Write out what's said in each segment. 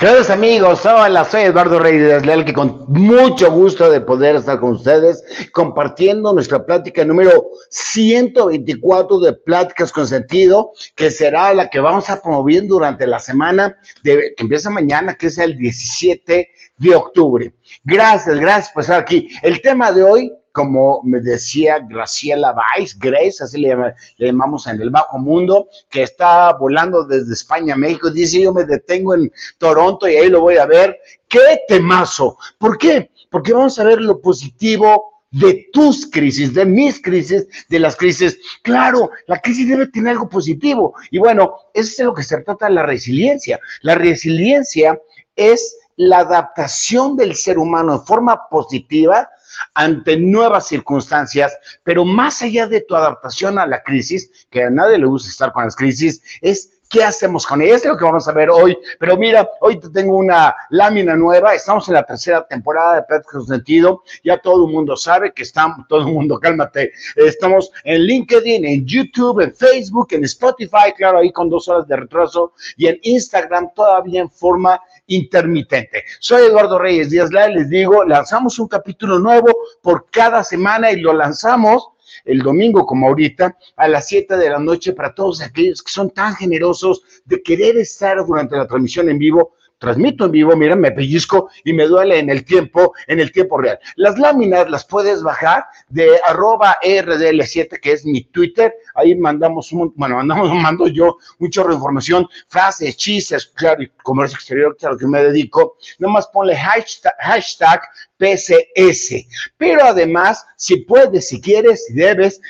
Queridos amigos, hola, soy Eduardo Reyes Leal, que con mucho gusto de poder estar con ustedes compartiendo nuestra plática número 124 de Pláticas con Sentido, que será la que vamos a promover durante la semana que empieza mañana, que es el 17 de octubre. Gracias, gracias por estar aquí. El tema de hoy como me decía Graciela Weiss, Grace, así le, llamamos en el bajo mundo, que está volando desde España a México, dice yo me detengo en Toronto y ahí lo voy a ver. ¡Qué temazo! ¿Por qué? Porque vamos a ver lo positivo de tus crisis, de mis crisis, de las crisis. Claro, la crisis debe tener algo positivo. Y bueno, eso es de lo que se trata la resiliencia. La resiliencia es la adaptación del ser humano de forma positiva ante nuevas circunstancias, pero más allá de tu adaptación a la crisis, que a nadie le gusta estar con las crisis, es ¿Qué hacemos con ella? Es lo que vamos a ver hoy. Pero mira, hoy te tengo una lámina nueva. Estamos en la tercera temporada de Pláticas Sentido. Ya todo el mundo sabe que estamos, todo el mundo, cálmate. Estamos en LinkedIn, en YouTube, en Facebook, en Spotify, claro, ahí con dos horas de retraso, y en Instagram todavía en forma intermitente. Soy Eduardo Reyes Díaz les digo, lanzamos un capítulo nuevo por cada semana y lo lanzamos el domingo como ahorita, a las 7 de la noche para todos aquellos que son tan generosos de querer estar durante la transmisión en vivo transmito en vivo, mira, me pellizco y me duele en el tiempo, en el tiempo real. Las láminas las puedes bajar de arroba RDL7, que es mi Twitter. Ahí mandamos, un, bueno, mandamos, mando yo mucha información, frases, chistes, claro, y comercio exterior, lo que me dedico. Nomás ponle hashtag, hashtag PCS. Pero además, si puedes, si quieres, si debes,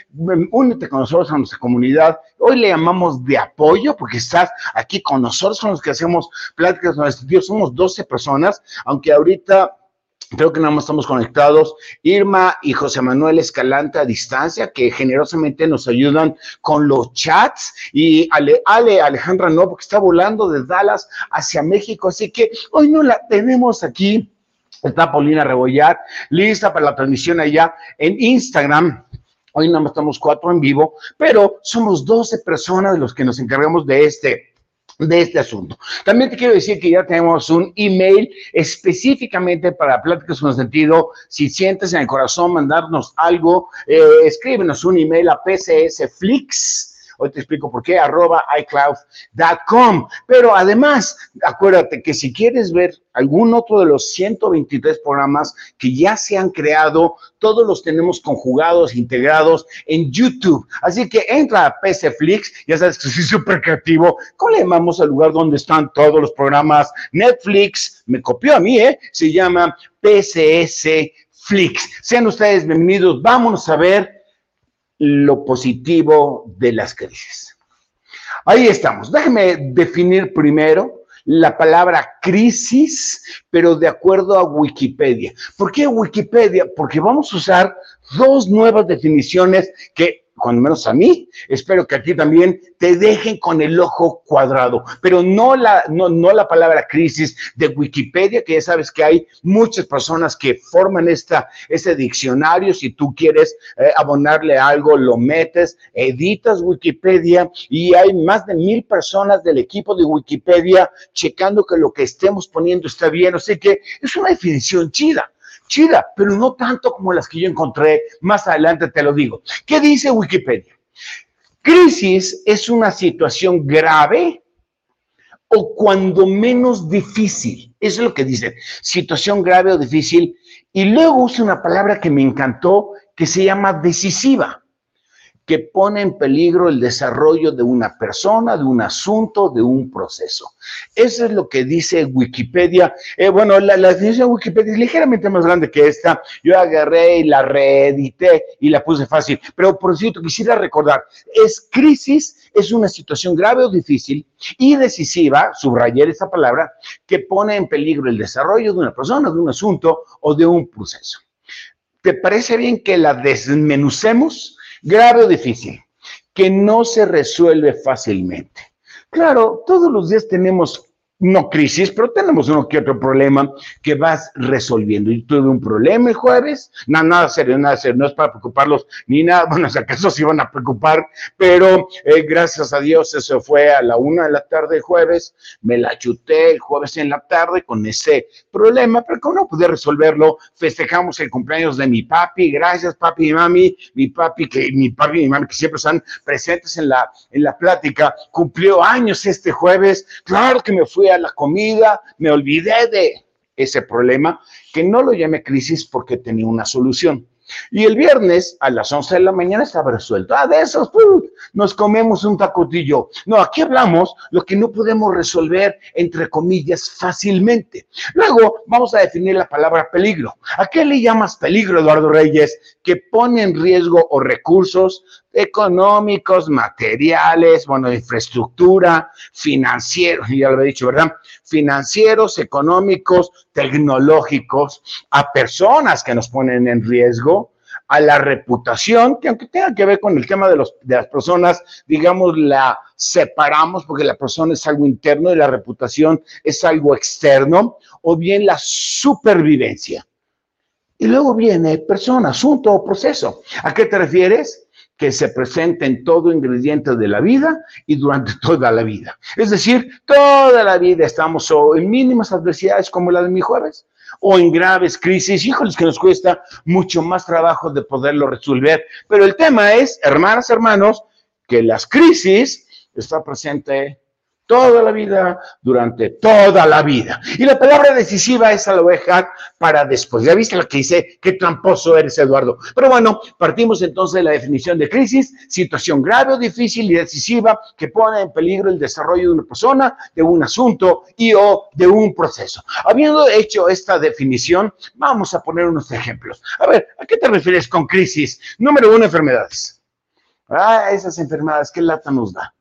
únete con nosotros a nuestra comunidad. Hoy le llamamos de apoyo porque estás aquí con nosotros, son los que hacemos pláticas con. Somos 12 personas, aunque ahorita Creo que nada más estamos conectados. Irma y José Manuel Escalante a distancia, que generosamente nos ayudan con los chats. Y Ale, Ale Alejandra no, porque está volando de Dallas hacia México. Así que hoy no la tenemos aquí Está Paulina Rebollar, lista para la transmisión allá en Instagram. Hoy nada más estamos cuatro en vivo, pero somos 12 personas de los que nos encargamos de este, de este asunto. También te quiero decir que ya tenemos un email específicamente para pláticas con sentido. Si sientes en el corazón mandarnos algo, eh, escríbenos un email a pcsflix Hoy te explico por qué, arroba iCloud.com. Pero además, acuérdate que si quieres ver algún otro de los 123 programas que ya se han creado, todos los tenemos conjugados, integrados en YouTube. Así que entra a PCFlix, ya sabes que soy súper creativo. ¿Cómo le llamamos al lugar donde están todos los programas? Netflix, me copió a mí, ¿eh? Se llama PCS Flix. Sean ustedes bienvenidos. Vámonos a ver lo positivo de las crisis. Ahí estamos. Déjeme definir primero la palabra crisis, pero de acuerdo a Wikipedia. ¿Por qué Wikipedia? Porque vamos a usar dos nuevas definiciones que cuando menos a mí, espero que a ti también te dejen con el ojo cuadrado, pero no la, no, no la palabra crisis de Wikipedia, que ya sabes que hay muchas personas que forman esta, este diccionario, si tú quieres eh, abonarle algo, lo metes, editas Wikipedia y hay más de mil personas del equipo de Wikipedia checando que lo que estemos poniendo está bien, así que es una definición chida chida, pero no tanto como las que yo encontré. Más adelante te lo digo. ¿Qué dice Wikipedia? Crisis es una situación grave o cuando menos difícil. Eso es lo que dice. Situación grave o difícil. Y luego usa una palabra que me encantó que se llama decisiva que pone en peligro el desarrollo de una persona, de un asunto, de un proceso. Eso es lo que dice Wikipedia. Eh, bueno, la, definición de Wikipedia es ligeramente más grande que esta. Yo agarré y la reedité y la puse fácil. Pero por cierto, quisiera recordar, es crisis, es una situación grave o difícil y decisiva, subrayar esa palabra, que pone en peligro el desarrollo de una persona, de un asunto o de un proceso. ¿Te parece bien que la desmenucemos? Grave o difícil, que no se resuelve fácilmente. Claro, todos los días tenemos no crisis, pero tenemos uno que otro problema que vas resolviendo. Yo tuve un problema el jueves, nada, nada serio, nada serio, no es para preocuparlos ni nada, bueno, si acaso se iban a preocupar, pero eh, gracias a Dios eso fue a la una de la tarde el jueves, me la chuté el jueves en la tarde con ese problema, pero como no pude resolverlo, festejamos el cumpleaños de mi papi, gracias papi y mami, mi papi, que mi papi y mi mami que siempre están presentes en la, en la plática, cumplió años este jueves, claro que me fui la comida, me olvidé de ese problema, que no lo llamé crisis porque tenía una solución. Y el viernes a las 11 de la mañana estaba resuelto. Ah, de esos, nos comemos un tacotillo. No, aquí hablamos lo que no podemos resolver, entre comillas, fácilmente. Luego vamos a definir la palabra peligro. ¿A qué le llamas peligro, Eduardo Reyes? Que pone en riesgo o recursos económicos, materiales, bueno, infraestructura, financieros, ya lo he dicho, ¿verdad? Financieros, económicos, tecnológicos, a personas que nos ponen en riesgo, a la reputación, que aunque tenga que ver con el tema de, los, de las personas, digamos, la separamos porque la persona es algo interno y la reputación es algo externo, o bien la supervivencia. Y luego viene persona, asunto o proceso. ¿A qué te refieres? Que se presenta en todo ingrediente de la vida y durante toda la vida. Es decir, toda la vida estamos o en mínimas adversidades como la de mi jueves, o en graves crisis, híjoles que nos cuesta mucho más trabajo de poderlo resolver. Pero el tema es, hermanas, hermanos, que las crisis está presente toda la vida, durante toda la vida. Y la palabra decisiva esa la voy a dejar para después. Ya viste lo que dice, qué tramposo eres, Eduardo. Pero bueno, partimos entonces de la definición de crisis, situación grave o difícil y decisiva que pone en peligro el desarrollo de una persona, de un asunto y o de un proceso. Habiendo hecho esta definición, vamos a poner unos ejemplos. A ver, ¿a qué te refieres con crisis? Número uno, enfermedades. Ah, esas enfermedades, ¿qué lata nos da?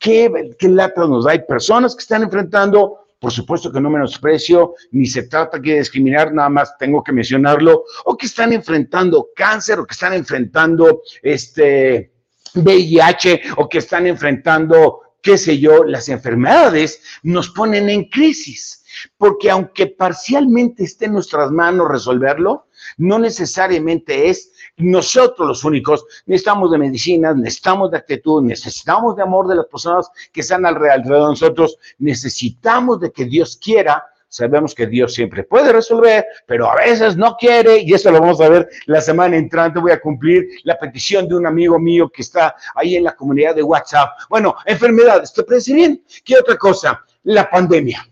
¿Qué, qué lata nos da? Hay personas que están enfrentando por supuesto que no menosprecio, ni se trata aquí de discriminar, nada más tengo que mencionarlo, o que están enfrentando cáncer, o que están enfrentando este VIH, o que están enfrentando, qué sé yo, las enfermedades, nos ponen en crisis, porque aunque parcialmente esté en nuestras manos resolverlo, no necesariamente es nosotros los únicos necesitamos de medicina, necesitamos de actitud, necesitamos de amor de las personas que están alrededor de nosotros, necesitamos de que Dios quiera. Sabemos que Dios siempre puede resolver, pero a veces no quiere, y eso lo vamos a ver la semana entrante. Voy a cumplir la petición de un amigo mío que está ahí en la comunidad de WhatsApp. Bueno, enfermedades, ¿te parece bien? ¿Qué otra cosa? La pandemia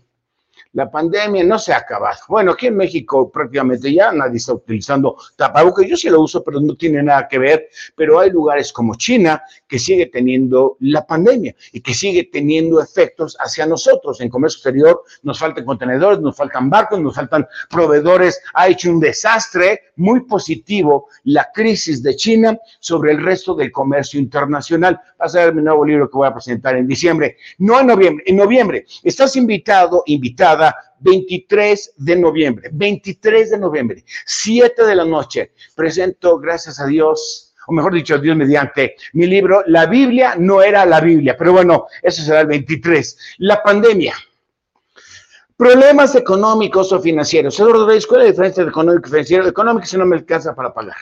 la pandemia no se ha acabado. Bueno, aquí en México prácticamente ya nadie está utilizando tapabocas. Yo sí lo uso, pero no tiene nada que ver. Pero hay lugares como China que sigue teniendo la pandemia y que sigue teniendo efectos hacia nosotros. En comercio exterior nos faltan contenedores, nos faltan barcos, nos faltan proveedores. Ha hecho un desastre muy positivo la crisis de China sobre el resto del comercio internacional. Va a ser mi nuevo libro que voy a presentar en diciembre. No en noviembre, en noviembre. Estás invitado, invitada 23 de noviembre, 23 de noviembre, 7 de la noche, presento, gracias a Dios, o mejor dicho, Dios mediante, mi libro, La Biblia no era la Biblia, pero bueno, eso será el 23. La pandemia. Problemas económicos o financieros. Eduardo ¿cuál es la diferencia de económico y financiero? Económico si no me alcanza para pagar.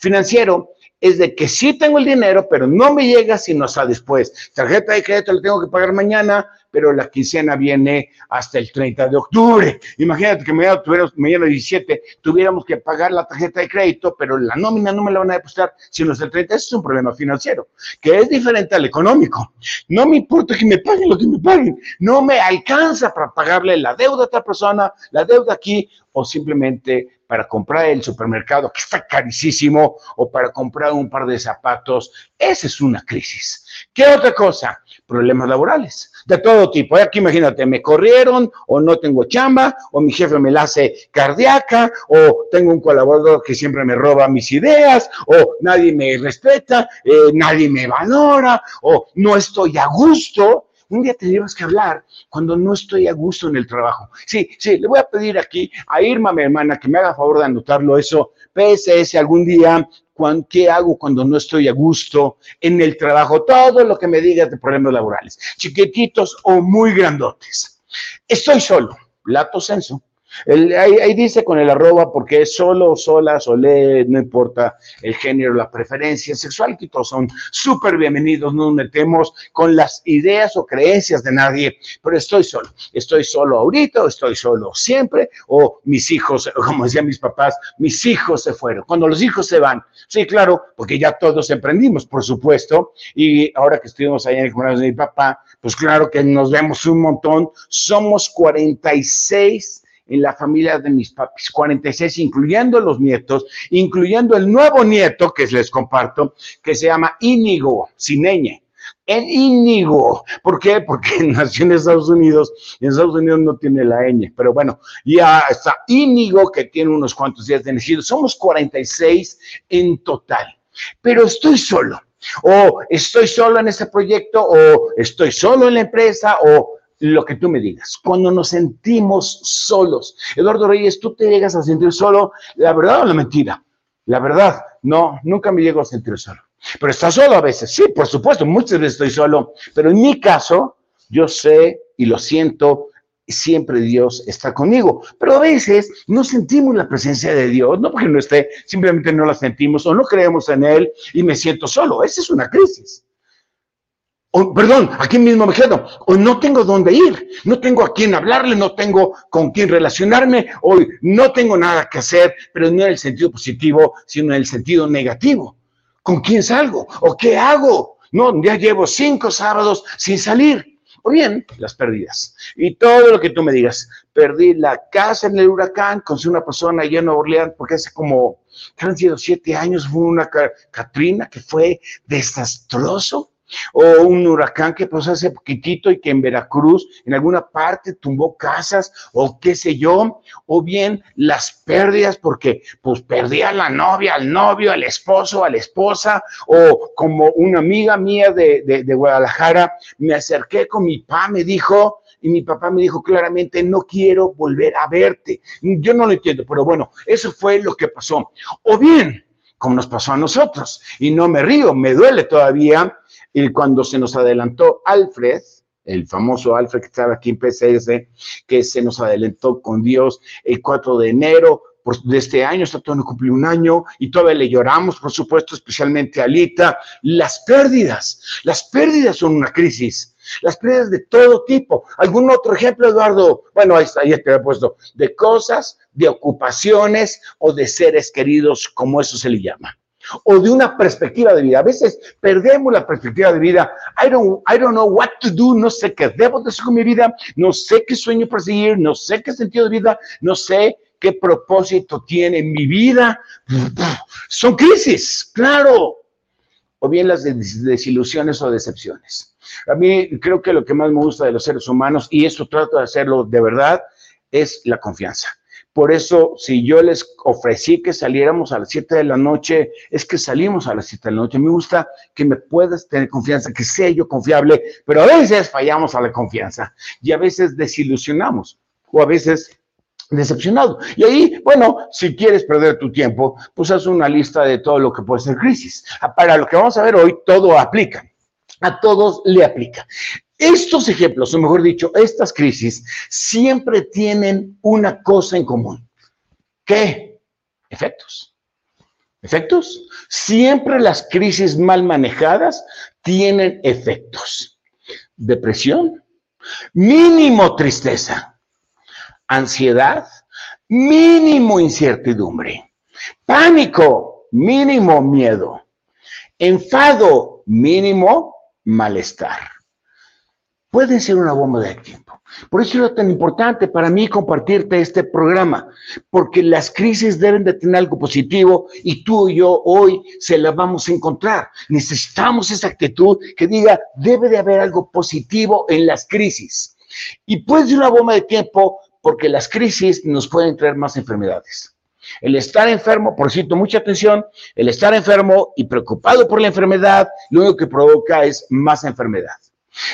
Financiero es de que sí tengo el dinero, pero no me llega sino hasta después. Tarjeta de crédito la tengo que pagar mañana, pero la quincena viene hasta el 30 de octubre. Imagínate que mañana, mañana 17 tuviéramos que pagar la tarjeta de crédito, pero la nómina no me la van a depositar sino hasta el 30. Eso es un problema financiero, que es diferente al económico. No me importa que me paguen lo que me paguen, no me alcanza para pagarle la deuda a otra persona, la deuda aquí, o simplemente para comprar el supermercado que está carísimo o para comprar un par de zapatos. Esa es una crisis. ¿Qué otra cosa? Problemas laborales de todo tipo. Aquí imagínate, me corrieron o no tengo chamba o mi jefe me la hace cardíaca o tengo un colaborador que siempre me roba mis ideas o nadie me respeta, eh, nadie me valora o no estoy a gusto un día tendríamos que hablar cuando no estoy a gusto en el trabajo. Sí, sí, le voy a pedir aquí a Irma, mi hermana, que me haga favor de anotarlo eso. PSS algún día, ¿qué hago cuando no estoy a gusto en el trabajo? Todo lo que me digas de problemas laborales, chiquititos o muy grandotes. Estoy solo, lato senso. Ahí, dice con el arroba porque es solo, sola, solé, no importa el género, la preferencia sexual, que todos son súper bienvenidos, no nos metemos con las ideas o creencias de nadie, pero estoy solo, estoy solo ahorita, estoy solo siempre, o mis hijos, como decían mis papás, mis hijos se fueron. Cuando los hijos se van, sí, claro, porque ya todos emprendimos, por supuesto, y ahora que estuvimos allá en el cumpleaños de mi papá, pues claro que nos vemos un montón. Somos 46 en la familia de mis papis, 46, incluyendo los nietos, incluyendo el nuevo nieto que les comparto, que se llama Íñigo Cineñe. En Íñigo. ¿Por qué? Porque nació en Estados Unidos y en Estados Unidos no tiene la ñ. Pero bueno, ya está Íñigo, que tiene unos cuantos días de nacido. Somos 46 en total. Pero estoy solo o estoy solo en este proyecto, o estoy solo en la empresa, o lo que tú me digas. Cuando nos sentimos solos, Eduardo Reyes, tú te llegas a sentir solo, la verdad o la mentira. La verdad, no, nunca me llego a sentir solo. Pero estás solo a veces, sí, por supuesto, muchas veces estoy solo, pero en mi caso, yo sé y lo siento siempre Dios está conmigo. Pero a veces no sentimos la presencia de Dios, no porque no esté, simplemente no la sentimos o no creemos en Él y me siento solo. Esa es una crisis. Perdón, aquí mismo me quedo. O no tengo dónde ir, no tengo a quién hablarle, no tengo con quién relacionarme, o no tengo nada que hacer, pero no en el sentido positivo, sino en el sentido negativo. ¿Con quién salgo? ¿O qué hago? No, ya llevo cinco sábados sin salir o bien las pérdidas. Y todo lo que tú me digas, perdí la casa en el huracán, con una persona allá en Nueva Orleans, porque hace como, han siete años, fue una Katrina que fue desastroso o un huracán que pasó hace poquitito y que en Veracruz, en alguna parte, tumbó casas, o qué sé yo, o bien las pérdidas, porque pues perdía a la novia, al novio, al esposo, a la esposa, o como una amiga mía de, de Guadalajara, me acerqué con mi papá, me dijo, y mi papá me dijo claramente, no quiero volver a verte. Yo no lo entiendo, pero bueno, eso fue lo que pasó. O bien, como nos pasó a nosotros, y no me río, me duele todavía. Y cuando se nos adelantó Alfred, el famoso Alfred que estaba aquí en PCS, que se nos adelantó con Dios el 4 de enero de este año, está todo no cumplió un año y todavía le lloramos, por supuesto, especialmente a Alita. Las pérdidas, las pérdidas son una crisis, las pérdidas de todo tipo. ¿Algún otro ejemplo, Eduardo? Bueno, ahí está, ahí te he puesto, de cosas, de ocupaciones o de seres queridos, como eso se le llama o de una perspectiva de vida. A veces perdemos la perspectiva de vida. I don't, I don't know what to do, no sé qué debo de hacer con mi vida, no sé qué sueño perseguir, no sé qué sentido de vida, no sé qué propósito tiene mi vida. Son crisis, claro. O bien las desilusiones o decepciones. A mí creo que lo que más me gusta de los seres humanos, y esto trato de hacerlo de verdad, es la confianza. Por eso, si yo les ofrecí que saliéramos a las 7 de la noche, es que salimos a las 7 de la noche. Me gusta que me puedas tener confianza, que sea yo confiable, pero a veces fallamos a la confianza y a veces desilusionamos o a veces decepcionado. Y ahí, bueno, si quieres perder tu tiempo, pues haz una lista de todo lo que puede ser crisis. Para lo que vamos a ver hoy, todo aplica. A todos le aplica. Estos ejemplos, o mejor dicho, estas crisis, siempre tienen una cosa en común. ¿Qué? Efectos. ¿Efectos? Siempre las crisis mal manejadas tienen efectos. Depresión, mínimo tristeza, ansiedad, mínimo incertidumbre, pánico, mínimo miedo, enfado, mínimo malestar pueden ser una bomba de tiempo. Por eso es tan importante para mí compartirte este programa, porque las crisis deben de tener algo positivo y tú y yo hoy se la vamos a encontrar. Necesitamos esa actitud que diga, debe de haber algo positivo en las crisis. Y puede ser una bomba de tiempo porque las crisis nos pueden traer más enfermedades. El estar enfermo, por cierto, mucha atención, el estar enfermo y preocupado por la enfermedad, lo único que provoca es más enfermedad.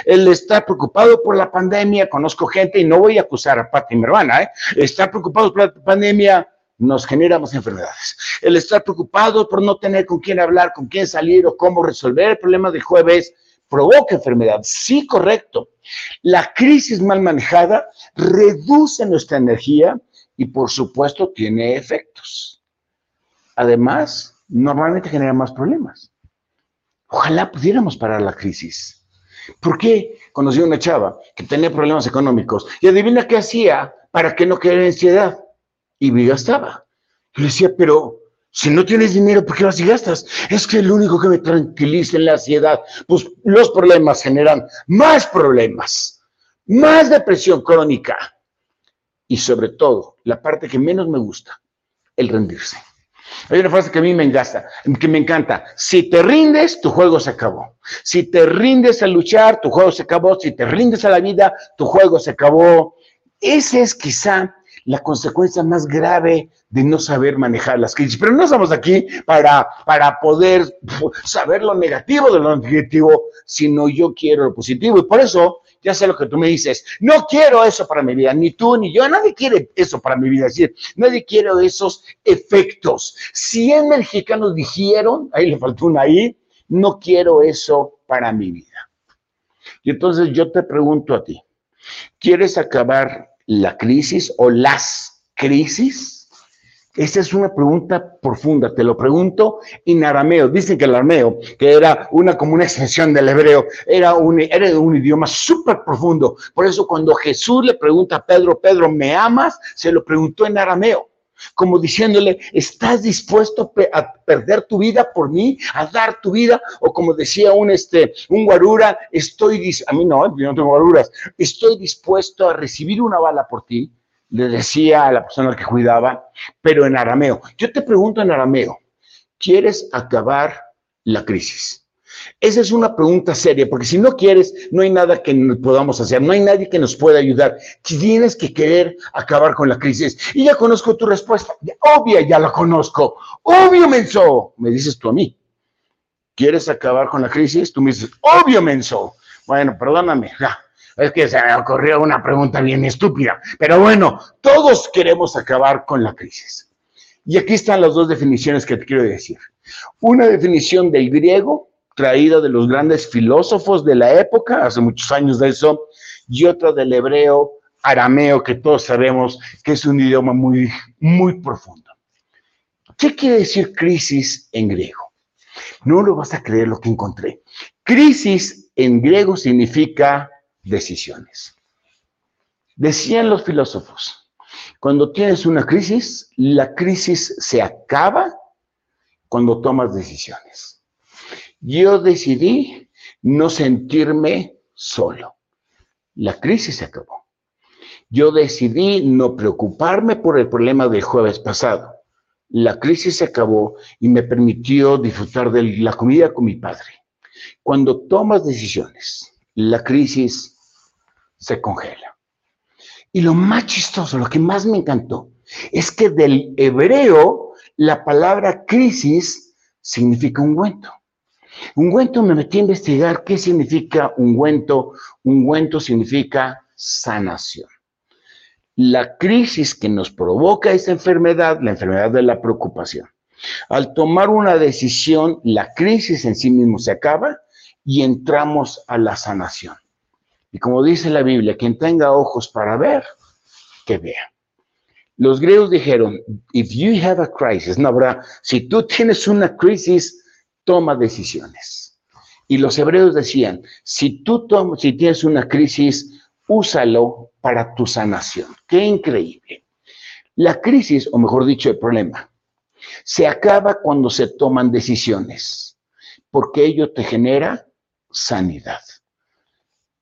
El estar preocupado por la pandemia, conozco gente, y no voy a acusar a Pati, mi hermana, ¿eh? estar preocupado por la pandemia nos genera más enfermedades. El estar preocupado por no tener con quién hablar, con quién salir o cómo resolver el problema del jueves, provoca enfermedad. Sí, correcto. La crisis mal manejada reduce nuestra energía y por supuesto tiene efectos. Además, normalmente genera más problemas. Ojalá pudiéramos parar la crisis. ¿Por qué? Conocí a una chava que tenía problemas económicos y adivina qué hacía para que no quedara ansiedad. Y me gastaba. Y le decía, pero si no tienes dinero, ¿por qué vas y gastas? Es que lo único que me tranquiliza en la ansiedad, pues los problemas generan más problemas, más depresión crónica y sobre todo, la parte que menos me gusta, el rendirse. Hay una frase que a mí me encanta, que me encanta. Si te rindes, tu juego se acabó. Si te rindes a luchar, tu juego se acabó. Si te rindes a la vida, tu juego se acabó. Ese es quizá la consecuencia más grave de no saber manejar las crisis. Pero no estamos aquí para, para poder saber lo negativo de lo negativo, sino yo quiero lo positivo. Y por eso, ya sé lo que tú me dices, no quiero eso para mi vida, ni tú ni yo, nadie quiere eso para mi vida. Es decir, nadie quiere esos efectos. 100 mexicanos dijeron, ahí le faltó una ahí, no quiero eso para mi vida. Y entonces yo te pregunto a ti, ¿quieres acabar la crisis o las crisis? Esa es una pregunta profunda, te lo pregunto en arameo. Dicen que el arameo, que era una como una extensión del hebreo, era un, era un idioma súper profundo. Por eso cuando Jesús le pregunta a Pedro, Pedro, ¿me amas? Se lo preguntó en arameo como diciéndole, ¿estás dispuesto a perder tu vida por mí, a dar tu vida? O como decía un, este, un guarura, estoy, a mí no, yo no tengo guaruras, estoy dispuesto a recibir una bala por ti, le decía a la persona que cuidaba, pero en arameo. Yo te pregunto en arameo, ¿quieres acabar la crisis? Esa es una pregunta seria, porque si no quieres, no hay nada que podamos hacer, no hay nadie que nos pueda ayudar. Tienes que querer acabar con la crisis. Y ya conozco tu respuesta. Obvia, ya la conozco. Obvio, menso. Me dices tú a mí. ¿Quieres acabar con la crisis? Tú me dices, obvio, menso. Bueno, perdóname. Es que se me ocurrió una pregunta bien estúpida. Pero bueno, todos queremos acabar con la crisis. Y aquí están las dos definiciones que te quiero decir. Una definición del griego traída de los grandes filósofos de la época, hace muchos años de eso, y otra del hebreo arameo, que todos sabemos que es un idioma muy, muy profundo. ¿Qué quiere decir crisis en griego? No lo vas a creer lo que encontré. Crisis en griego significa decisiones. Decían los filósofos, cuando tienes una crisis, la crisis se acaba cuando tomas decisiones yo decidí no sentirme solo. La crisis se acabó. Yo decidí no preocuparme por el problema del jueves pasado. La crisis se acabó y me permitió disfrutar de la comida con mi padre. Cuando tomas decisiones, la crisis se congela. Y lo más chistoso, lo que más me encantó, es que del hebreo la palabra crisis significa ungüento. Ungüento me metí a investigar qué significa ungüento. Ungüento significa sanación. La crisis que nos provoca esa enfermedad, la enfermedad de la preocupación. Al tomar una decisión, la crisis en sí mismo se acaba y entramos a la sanación. Y como dice la Biblia, quien tenga ojos para ver, que vea. Los griegos dijeron, if you have a crisis, no habrá, si tú tienes una crisis, toma decisiones. Y los hebreos decían, si tú si tienes una crisis, úsalo para tu sanación. Qué increíble. La crisis, o mejor dicho, el problema, se acaba cuando se toman decisiones, porque ello te genera sanidad.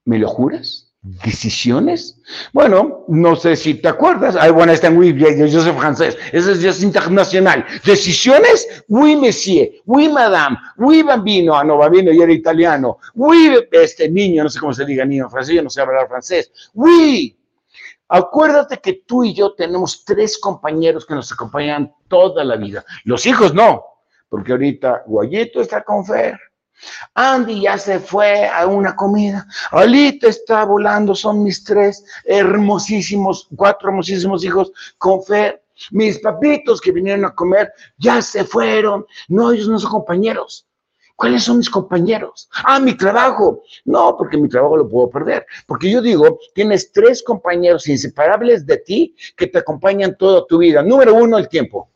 ¿Me lo juras? Decisiones. Bueno, no sé si te acuerdas. Está muy bien, yo soy francés, eso es, internacional. Decisiones, oui, monsieur, oui, madame, oui, bambino, ah, no, bambino, y era italiano, oui, este niño, no sé cómo se diga niño francés, yo no sé hablar francés, oui. Acuérdate que tú y yo tenemos tres compañeros que nos acompañan toda la vida. Los hijos no, porque ahorita Guayito está con Fer, Andy ya se fue a una comida. Alita está volando, son mis tres hermosísimos, cuatro hermosísimos hijos con fe. Mis papitos que vinieron a comer ya se fueron. No, ellos no son compañeros. ¿Cuáles son mis compañeros? Ah, mi trabajo. No, porque mi trabajo lo puedo perder. Porque yo digo, tienes tres compañeros inseparables de ti que te acompañan toda tu vida. Número uno, el tiempo.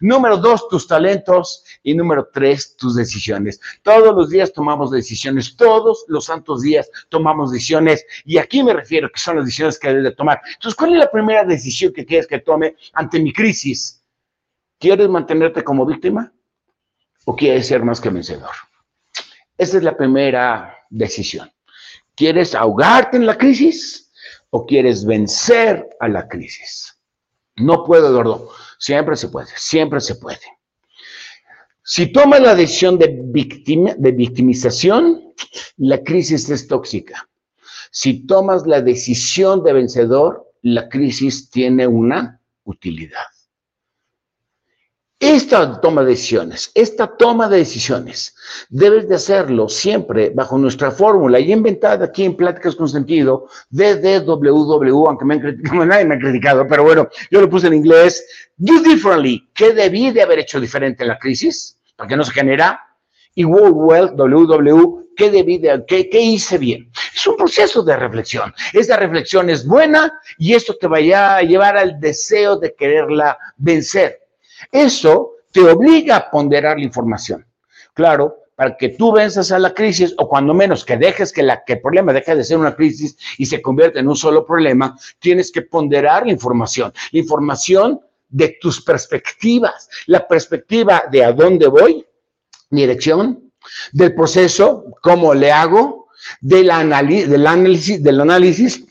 Número dos, tus talentos. Y número tres, tus decisiones. Todos los días tomamos decisiones. Todos los santos días tomamos decisiones. Y aquí me refiero que son las decisiones que debes de tomar. Entonces, ¿cuál es la primera decisión que quieres que tome ante mi crisis? ¿Quieres mantenerte como víctima? ¿O quieres ser más que vencedor? Esa es la primera decisión. ¿Quieres ahogarte en la crisis o quieres vencer a la crisis? No puedo, Eduardo. Siempre se puede, siempre se puede. Si tomas la decisión de, de victimización, la crisis es tóxica. Si tomas la decisión de vencedor, la crisis tiene una utilidad. Esta toma de decisiones, esta toma de decisiones, debes de hacerlo siempre bajo nuestra fórmula y inventada aquí en Pláticas con Sentido, DDWW, aunque me han criticado, nadie me ha criticado, pero bueno, yo lo puse en inglés, do differently, ¿qué debí de haber hecho diferente en la crisis? Para que no se genera, y work well, WW, ¿qué debí de, qué, qué hice bien? Es un proceso de reflexión. Esa reflexión es buena y esto te vaya a llevar al deseo de quererla vencer. Eso te obliga a ponderar la información. Claro, para que tú venzas a la crisis o cuando menos que dejes que, la, que el problema deje de ser una crisis y se convierta en un solo problema, tienes que ponderar la información. La información de tus perspectivas, la perspectiva de a dónde voy, dirección, del proceso, cómo le hago, del análisis, del análisis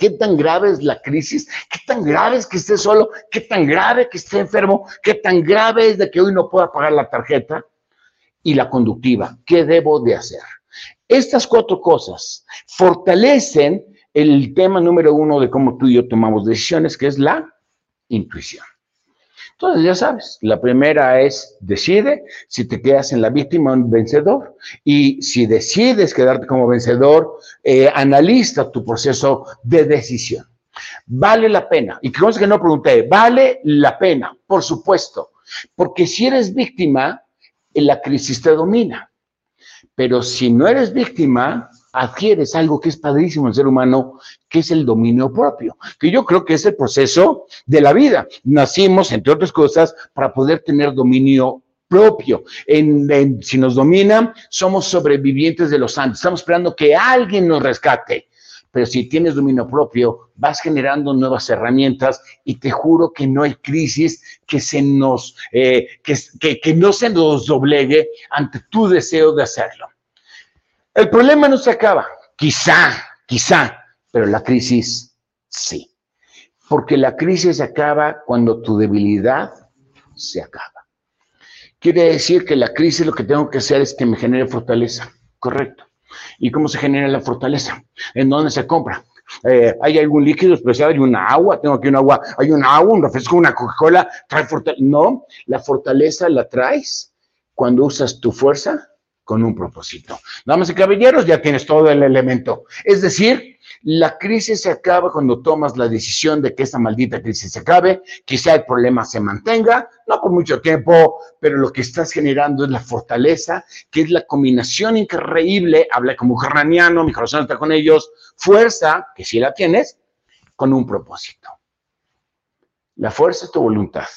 ¿Qué tan grave es la crisis? ¿Qué tan grave es que esté solo? ¿Qué tan grave que esté enfermo? ¿Qué tan grave es de que hoy no pueda pagar la tarjeta? Y la conductiva, ¿qué debo de hacer? Estas cuatro cosas fortalecen el tema número uno de cómo tú y yo tomamos decisiones, que es la intuición. Entonces, ya sabes, la primera es decide si te quedas en la víctima o en vencedor. Y si decides quedarte como vencedor, eh, analiza tu proceso de decisión. Vale la pena. Y que que no pregunté, vale la pena, por supuesto. Porque si eres víctima, la crisis te domina. Pero si no eres víctima, adquieres algo que es padrísimo el ser humano, que es el dominio propio, que yo creo que es el proceso de la vida. Nacimos, entre otras cosas, para poder tener dominio propio. Si nos dominan, somos sobrevivientes de los santos. Estamos esperando que alguien nos rescate. Pero si tienes dominio propio, vas generando nuevas herramientas y te juro que no hay crisis que se nos, eh, que, que no se nos doblegue ante tu deseo de hacerlo. El problema no se acaba, quizá, quizá, pero la crisis sí. Porque la crisis se acaba cuando tu debilidad se acaba. Quiere decir que la crisis lo que tengo que hacer es que me genere fortaleza, correcto. ¿Y cómo se genera la fortaleza? ¿En dónde se compra? Eh, ¿Hay algún líquido especial? ¿Hay una agua? Tengo aquí un agua. ¿Hay un agua, un refresco, una Coca-Cola? ¿Trae fortaleza? No, la fortaleza la traes cuando usas tu fuerza con un propósito. Damas y caballeros, ya tienes todo el elemento. Es decir, la crisis se acaba cuando tomas la decisión de que esta maldita crisis se acabe, quizá el problema se mantenga, no por mucho tiempo, pero lo que estás generando es la fortaleza, que es la combinación increíble, habla como ucraniano, mi corazón está con ellos, fuerza, que sí la tienes, con un propósito. La fuerza es tu voluntad.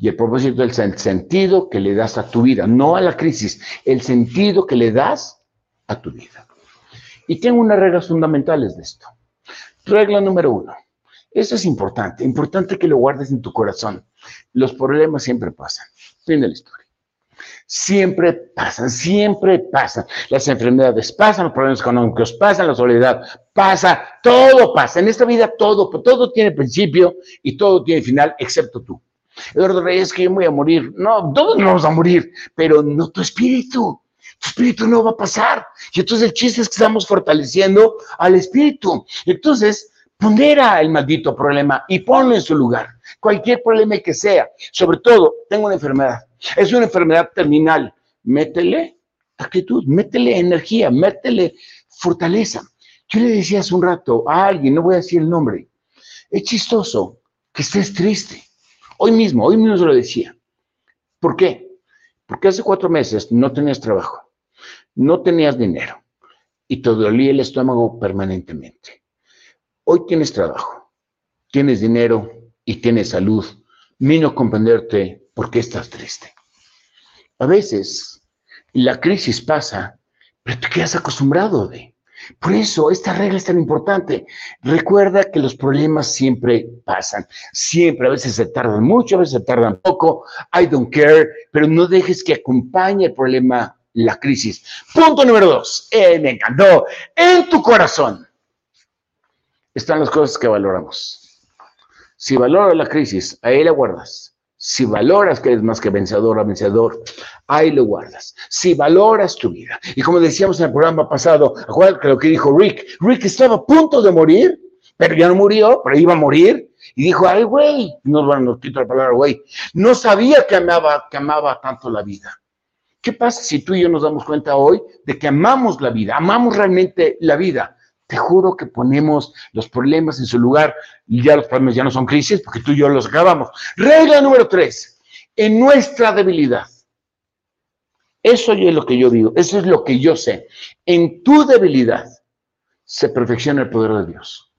Y el propósito es el sentido que le das a tu vida, no a la crisis, el sentido que le das a tu vida. Y tengo unas reglas fundamentales de esto. Regla número uno. Eso es importante, importante que lo guardes en tu corazón. Los problemas siempre pasan. Fin de la historia. Siempre pasan, siempre pasan. Las enfermedades pasan, los problemas económicos pasan, la soledad pasa, todo pasa. En esta vida todo, todo tiene principio y todo tiene final, excepto tú. Eduardo Reyes, que yo voy a morir. No, todos nos vamos a morir, pero no tu espíritu. Tu espíritu no va a pasar. Y entonces el chiste es que estamos fortaleciendo al espíritu. Entonces, pondera el maldito problema y ponlo en su lugar. Cualquier problema que sea. Sobre todo, tengo una enfermedad. Es una enfermedad terminal. Métele actitud, métele energía, métele fortaleza. Yo le decía hace un rato a alguien, no voy a decir el nombre, es chistoso que estés triste. Hoy mismo, hoy mismo se lo decía. ¿Por qué? Porque hace cuatro meses no tenías trabajo, no tenías dinero y te dolía el estómago permanentemente. Hoy tienes trabajo, tienes dinero y tienes salud. Vino a comprenderte por qué estás triste. A veces la crisis pasa, pero te quedas acostumbrado de. Por eso esta regla es tan importante. Recuerda que los problemas siempre pasan, siempre, a veces se tardan mucho, a veces se tardan poco, I don't care, pero no dejes que acompañe el problema la crisis. Punto número dos, eh, me encantó, en tu corazón están las cosas que valoramos. Si valoras la crisis, ahí la guardas. Si valoras que eres más que vencedor o vencedor, ahí lo guardas. Si valoras tu vida. Y como decíamos en el programa pasado, acuérdate lo que dijo Rick. Rick estaba a punto de morir, pero ya no murió, pero iba a morir. Y dijo, ay, güey, no, bueno, no la palabra, güey. No sabía que amaba, que amaba tanto la vida. ¿Qué pasa si tú y yo nos damos cuenta hoy de que amamos la vida, amamos realmente la vida? Te juro que ponemos los problemas en su lugar y ya los problemas ya no son crisis porque tú y yo los acabamos. Regla número tres, en nuestra debilidad. Eso es lo que yo digo, eso es lo que yo sé. En tu debilidad se perfecciona el poder de Dios.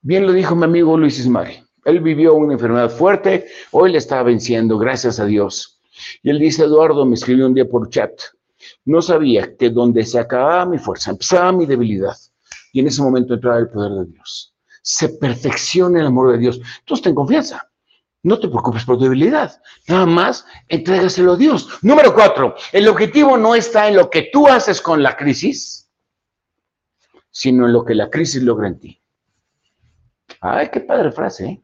Bien lo dijo mi amigo Luis Ismari. Él vivió una enfermedad fuerte, hoy le está venciendo, gracias a Dios. Y él dice, Eduardo, me escribió un día por chat, no sabía que donde se acababa mi fuerza, empezaba mi debilidad, y en ese momento entraba el poder de Dios. Se perfecciona el amor de Dios. Entonces ten confianza. No te preocupes por tu debilidad. Nada más entrégaselo a Dios. Número cuatro, el objetivo no está en lo que tú haces con la crisis, sino en lo que la crisis logra en ti. Ay, qué padre frase. ¿eh?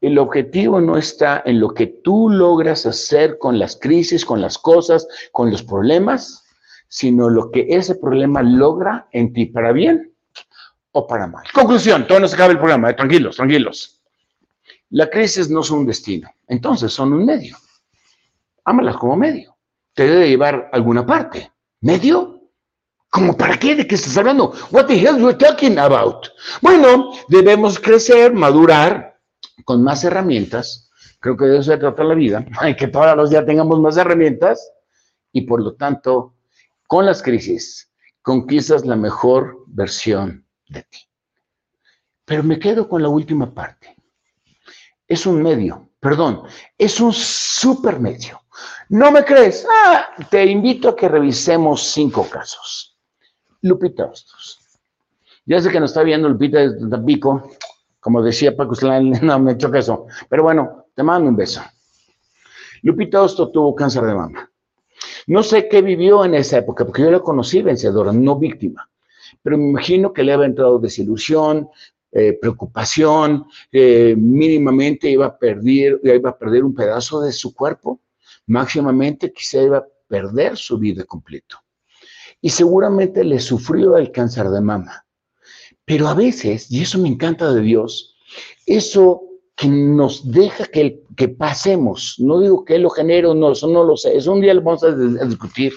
El objetivo no está en lo que tú logras hacer con las crisis, con las cosas, con los problemas, sino lo que ese problema logra en ti para bien o para mal. Conclusión, todo no se acaba el programa, eh, tranquilos, tranquilos. La crisis no son un destino, entonces son un medio. Ámalas como medio. Te debe llevar a alguna parte. ¿Medio? ¿Cómo para qué? ¿De qué estás hablando? What the hell you talking about? Bueno, debemos crecer, madurar con más herramientas. Creo que de eso se trata la vida. Hay que todos los días tengamos más herramientas y por lo tanto, con las crisis, conquistas la mejor versión de ti. Pero me quedo con la última parte. Es un medio, perdón, es un super medio. ¿No me crees? Ah, te invito a que revisemos cinco casos. Lupita. Ya sé que nos está viendo Lupita de Tampico, como decía Paco Slán, no me choca eso. Pero bueno, te mando un beso. Lupita Hostos tuvo cáncer de mama. No sé qué vivió en esa época, porque yo la conocí vencedora, no víctima pero me imagino que le había entrado desilusión, eh, preocupación, eh, mínimamente iba a, perder, iba a perder un pedazo de su cuerpo, máximamente quizá iba a perder su vida completo. Y seguramente le sufrió el cáncer de mama. Pero a veces, y eso me encanta de Dios, eso que nos deja que, que pasemos, no digo que Él lo genere no, eso no lo sé, eso un día lo vamos a, discutir.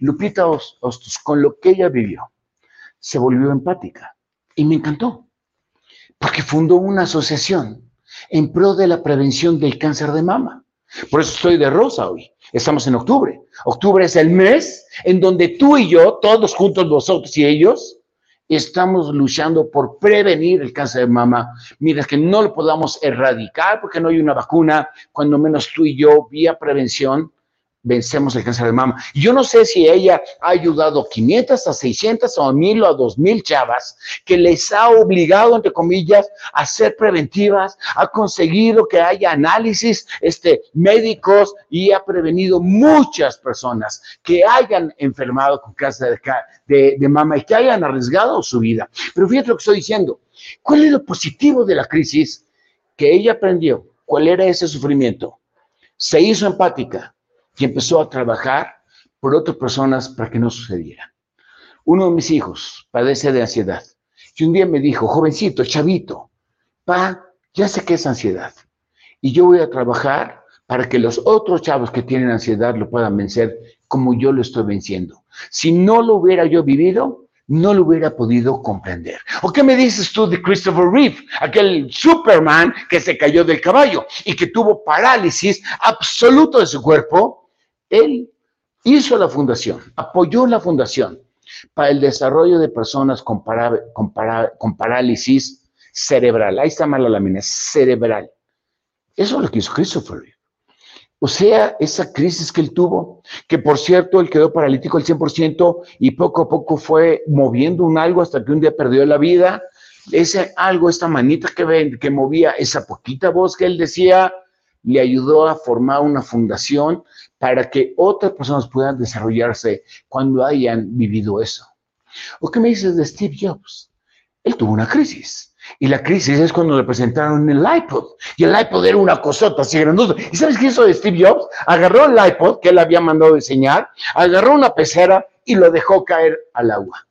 Lupita Ostos, con lo que ella vivió, se volvió empática y me encantó, porque fundó una asociación en pro de la prevención del cáncer de mama. Por eso estoy de rosa hoy. Estamos en octubre. Octubre es el mes en donde tú y yo, todos juntos, vosotros y ellos, estamos luchando por prevenir el cáncer de mama. Mira, que no lo podamos erradicar porque no hay una vacuna, cuando menos tú y yo, vía prevención, vencemos el cáncer de mama. Yo no sé si ella ha ayudado 500 a 600 o a 1000 o a 2000 chavas que les ha obligado, entre comillas, a ser preventivas, ha conseguido que haya análisis este, médicos y ha prevenido muchas personas que hayan enfermado con cáncer de, de mama y que hayan arriesgado su vida. Pero fíjate lo que estoy diciendo. ¿Cuál es lo positivo de la crisis? Que ella aprendió cuál era ese sufrimiento. Se hizo empática, y empezó a trabajar por otras personas para que no sucediera. Uno de mis hijos padece de ansiedad y un día me dijo, jovencito, chavito, pa, ya sé qué es ansiedad y yo voy a trabajar para que los otros chavos que tienen ansiedad lo puedan vencer como yo lo estoy venciendo. Si no lo hubiera yo vivido, no lo hubiera podido comprender. ¿O qué me dices tú de Christopher Reeve, aquel Superman que se cayó del caballo y que tuvo parálisis absoluto de su cuerpo? Él hizo la fundación, apoyó la fundación para el desarrollo de personas con, parálisis cerebral. Ahí está mal la lámina, cerebral. Eso es lo que hizo Christopher O sea, esa crisis que él tuvo, que por cierto, él quedó paralítico al 100% y poco a poco fue moviendo un algo hasta que un día perdió la vida. Ese algo, esta manita que, que movía, esa poquita voz que él decía, le ayudó a formar una fundación para que otras personas puedan desarrollarse cuando hayan vivido eso. ¿O qué me dices de Steve Jobs? Él tuvo una crisis y la crisis es cuando le presentaron el iPod. Y el iPod era una cosota así grandota. ¿Y sabes qué hizo Steve Jobs? Agarró el iPod que él había mandado diseñar, agarró una pecera y lo dejó caer al agua.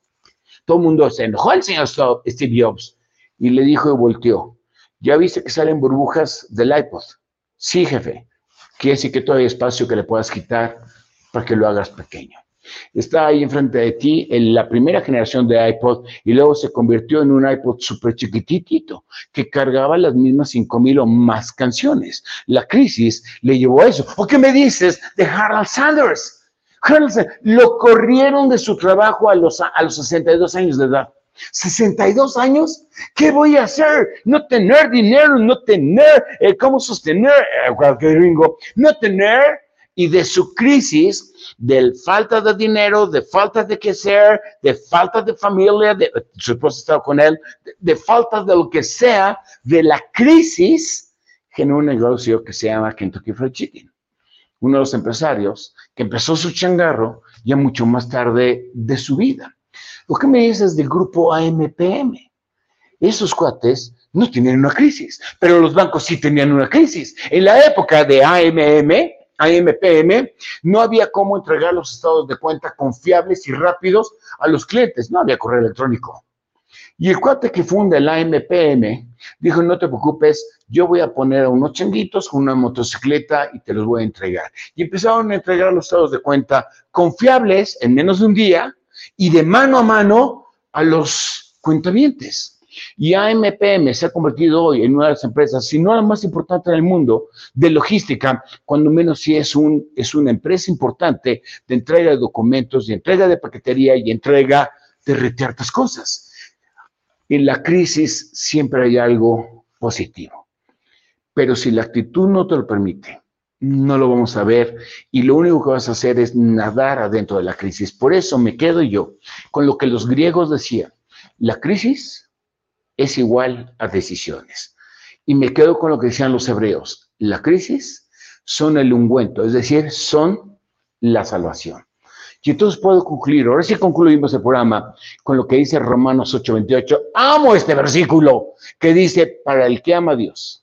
Todo el mundo se enojó el señor Steve Jobs y le dijo y volteó. ¿Ya viste que salen burbujas del iPod? Sí, jefe. Quiere decir que todavía hay espacio que le puedas quitar para que lo hagas pequeño. Está ahí enfrente de ti en la primera generación de iPod y luego se convirtió en un iPod súper chiquitito que cargaba las mismas 5000 o más canciones. La crisis le llevó a eso. ¿O qué me dices de Harold Sanders? Harold Sanders, lo corrieron de su trabajo a los, a los 62 años de edad. 62 años, ¿qué voy a hacer? No tener dinero, no tener eh, cómo sostener eh, gringo, no tener y de su crisis, de falta de dinero, de falta de qué ser, de falta de familia, de, su esposa estaba con él, de, falta de lo que sea, de la crisis, generó un negocio que se llama Kentucky Fried Chicken. Uno de los empresarios que empezó su changarro ya mucho más tarde de su vida. Lo que me dices del grupo AMPM, esos cuates no tenían una crisis, pero los bancos sí tenían una crisis. En la época de AMM, AMPM, no había cómo entregar los estados de cuenta confiables y rápidos a los clientes, no había correo electrónico. Y el cuate que funda el AMPM dijo, no te preocupes, yo voy a poner a unos changuitos con una motocicleta y te los voy a entregar. Y empezaron a entregar los estados de cuenta confiables en menos de un día y de mano a mano a los cuentavientes. Y AMPM se ha convertido hoy en una de las empresas, si no la más importante del mundo, de logística, cuando menos si es, un, es una empresa importante de entrega de documentos, de entrega de paquetería y entrega de reteartas cosas. En la crisis siempre hay algo positivo. Pero si la actitud no te lo permite, no lo vamos a ver y lo único que vas a hacer es nadar adentro de la crisis. Por eso me quedo yo con lo que los griegos decían. La crisis es igual a decisiones. Y me quedo con lo que decían los hebreos. La crisis son el ungüento, es decir, son la salvación. Y entonces puedo concluir, ahora sí concluimos el programa con lo que dice Romanos 8:28. Amo este versículo que dice, para el que ama a Dios,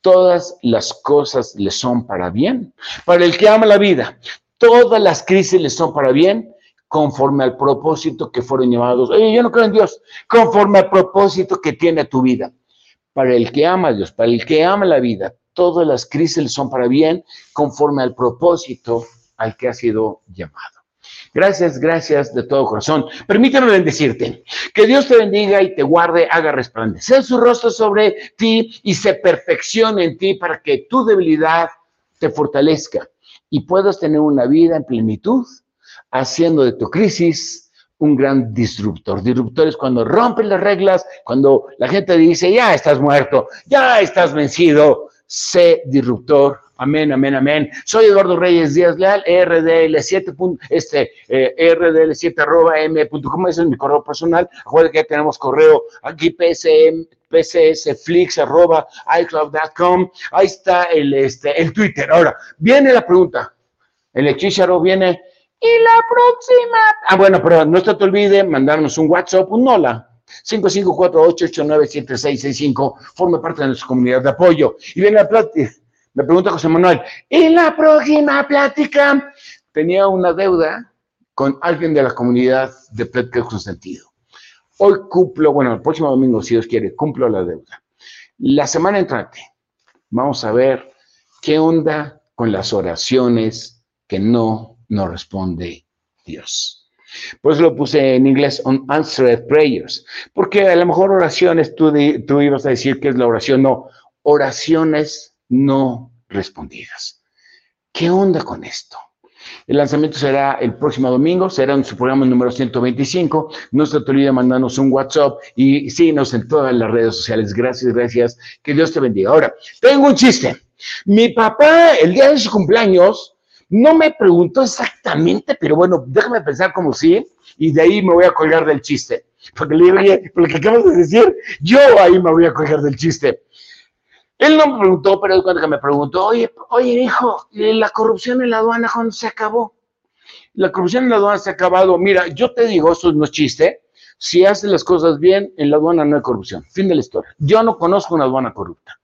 todas las cosas le son para bien. Para el que ama la vida, todas las crisis le son para bien conforme al propósito que fueron llamados. Oye, yo no creo en Dios, conforme al propósito que tiene tu vida. Para el que ama a Dios, para el que ama la vida, todas las crisis son para bien, conforme al propósito al que ha sido llamado. Gracias, gracias de todo corazón. Permíteme bendecirte. Que Dios te bendiga y te guarde, haga resplandecer su rostro sobre ti y se perfeccione en ti para que tu debilidad te fortalezca y puedas tener una vida en plenitud haciendo de tu crisis un gran disruptor. Disruptor es cuando rompen las reglas, cuando la gente dice, ya estás muerto, ya estás vencido. Sé disruptor. Amén, amén, amén. Soy Eduardo Reyes Díaz Leal, RDL7, este, eh, RDL7 arroba m.com, ese es mi correo personal. Acuérdense que ya tenemos correo aquí, PSM, pcsflix arroba icloud.com. Ahí está el, este, el Twitter. Ahora, viene la pregunta. El hechicharo viene, y la próxima. Ah, bueno, pero no te olvide mandarnos un WhatsApp, un hola. 5548897665, forme parte de nuestra comunidad de apoyo. Y viene la plática, me pregunta José Manuel, ¿y la próxima plática? Tenía una deuda con alguien de la comunidad de Pláticas con Sentido. Hoy cumplo, bueno, el próximo domingo, si Dios quiere, cumplo la deuda. La semana entrante, vamos a ver qué onda con las oraciones que no no responde Dios. Por eso lo puse en inglés, unanswered prayers, porque a lo mejor oraciones, tú, tú ibas a decir que es la oración, no, oraciones no respondidas. ¿Qué onda con esto? El lanzamiento será el próximo domingo, será en su programa número 125. No se te olvide mandarnos un WhatsApp y síguenos en todas las redes sociales. Gracias, gracias. Que Dios te bendiga. Ahora, tengo un chiste. Mi papá, el día de su cumpleaños, no me preguntó exactamente, pero bueno, déjame pensar como sí, y de ahí me voy a colgar del chiste. Porque le digo, oye, por lo que acabas de decir, yo ahí me voy a colgar del chiste. Él no me preguntó, pero cuando me preguntó, oye, oye, hijo, la corrupción en la aduana, ¿cuándo se acabó? La corrupción en la aduana se ha acabado. Mira, yo te digo, eso no es chiste. Si haces las cosas bien, en la aduana no hay corrupción. Fin de la historia. Yo no conozco una aduana corrupta.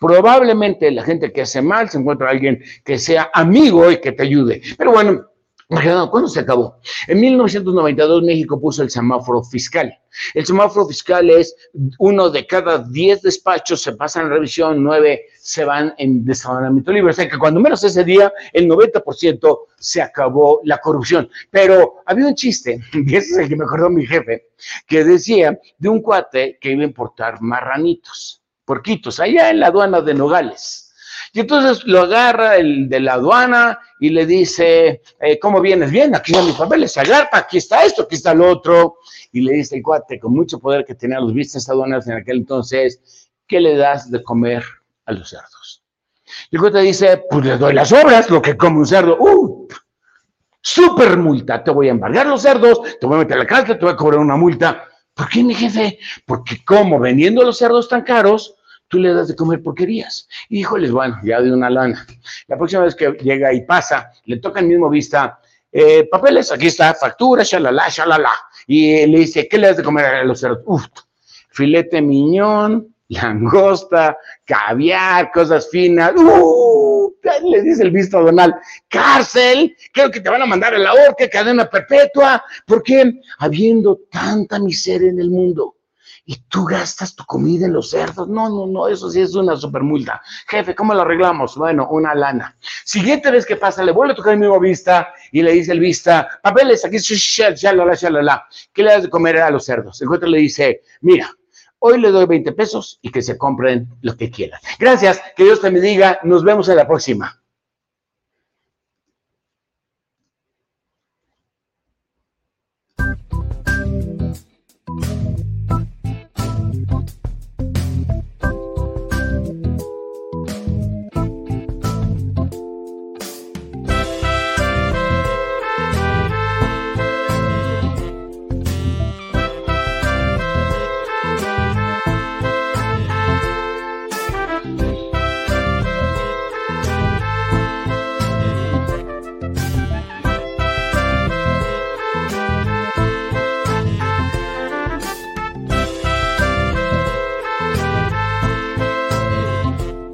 Probablemente la gente que hace mal se encuentra alguien que sea amigo y que te ayude. Pero bueno, ¿cuándo se acabó? En 1992 México puso el semáforo fiscal. El semáforo fiscal es uno de cada diez despachos se pasan en revisión, nueve se van en desabanamiento libre. O sea que cuando menos ese día, el 90% se acabó la corrupción. Pero había un chiste, y ese es el que me acordó mi jefe, que decía de un cuate que iba a importar marranitos porquitos, allá en la aduana de Nogales. Y entonces lo agarra el de la aduana y le dice, eh, ¿cómo vienes? Bien, aquí están mis papeles, agarra, aquí está esto, aquí está lo otro. Y le dice el cuate, con mucho poder que tenía los vistas aduanas en aquel entonces, ¿qué le das de comer a los cerdos? Y el cuate dice, pues le doy las obras, lo que come un cerdo. ¡Uh! Súper multa, te voy a embargar los cerdos, te voy a meter a la cárcel, te voy a cobrar una multa. ¿Por qué, mi jefe? Porque como vendiendo los cerdos tan caros, tú le das de comer porquerías. Híjoles, bueno, ya de una lana. La próxima vez que llega y pasa, le toca el mismo vista, eh, papeles, aquí está, factura, shalala, shalala. Y le dice, ¿qué le das de comer a los cerdos? Uf, filete miñón, langosta, caviar, cosas finas. ¡Uh! Le dice el visto Donald, cárcel, creo que te van a mandar a la horca, cadena perpetua. ¿Por qué? Habiendo tanta miseria en el mundo y tú gastas tu comida en los cerdos. No, no, no, eso sí es una super multa. Jefe, ¿cómo lo arreglamos? Bueno, una lana. Siguiente vez que pasa, le vuelve a tocar el mismo vista y le dice el vista, papeles, aquí, shalala, shalala. ¿Qué le das de comer a los cerdos? El juez le dice, mira, hoy le doy 20 pesos y que se compren lo que quieran. Gracias, que Dios te bendiga. Nos vemos en la próxima.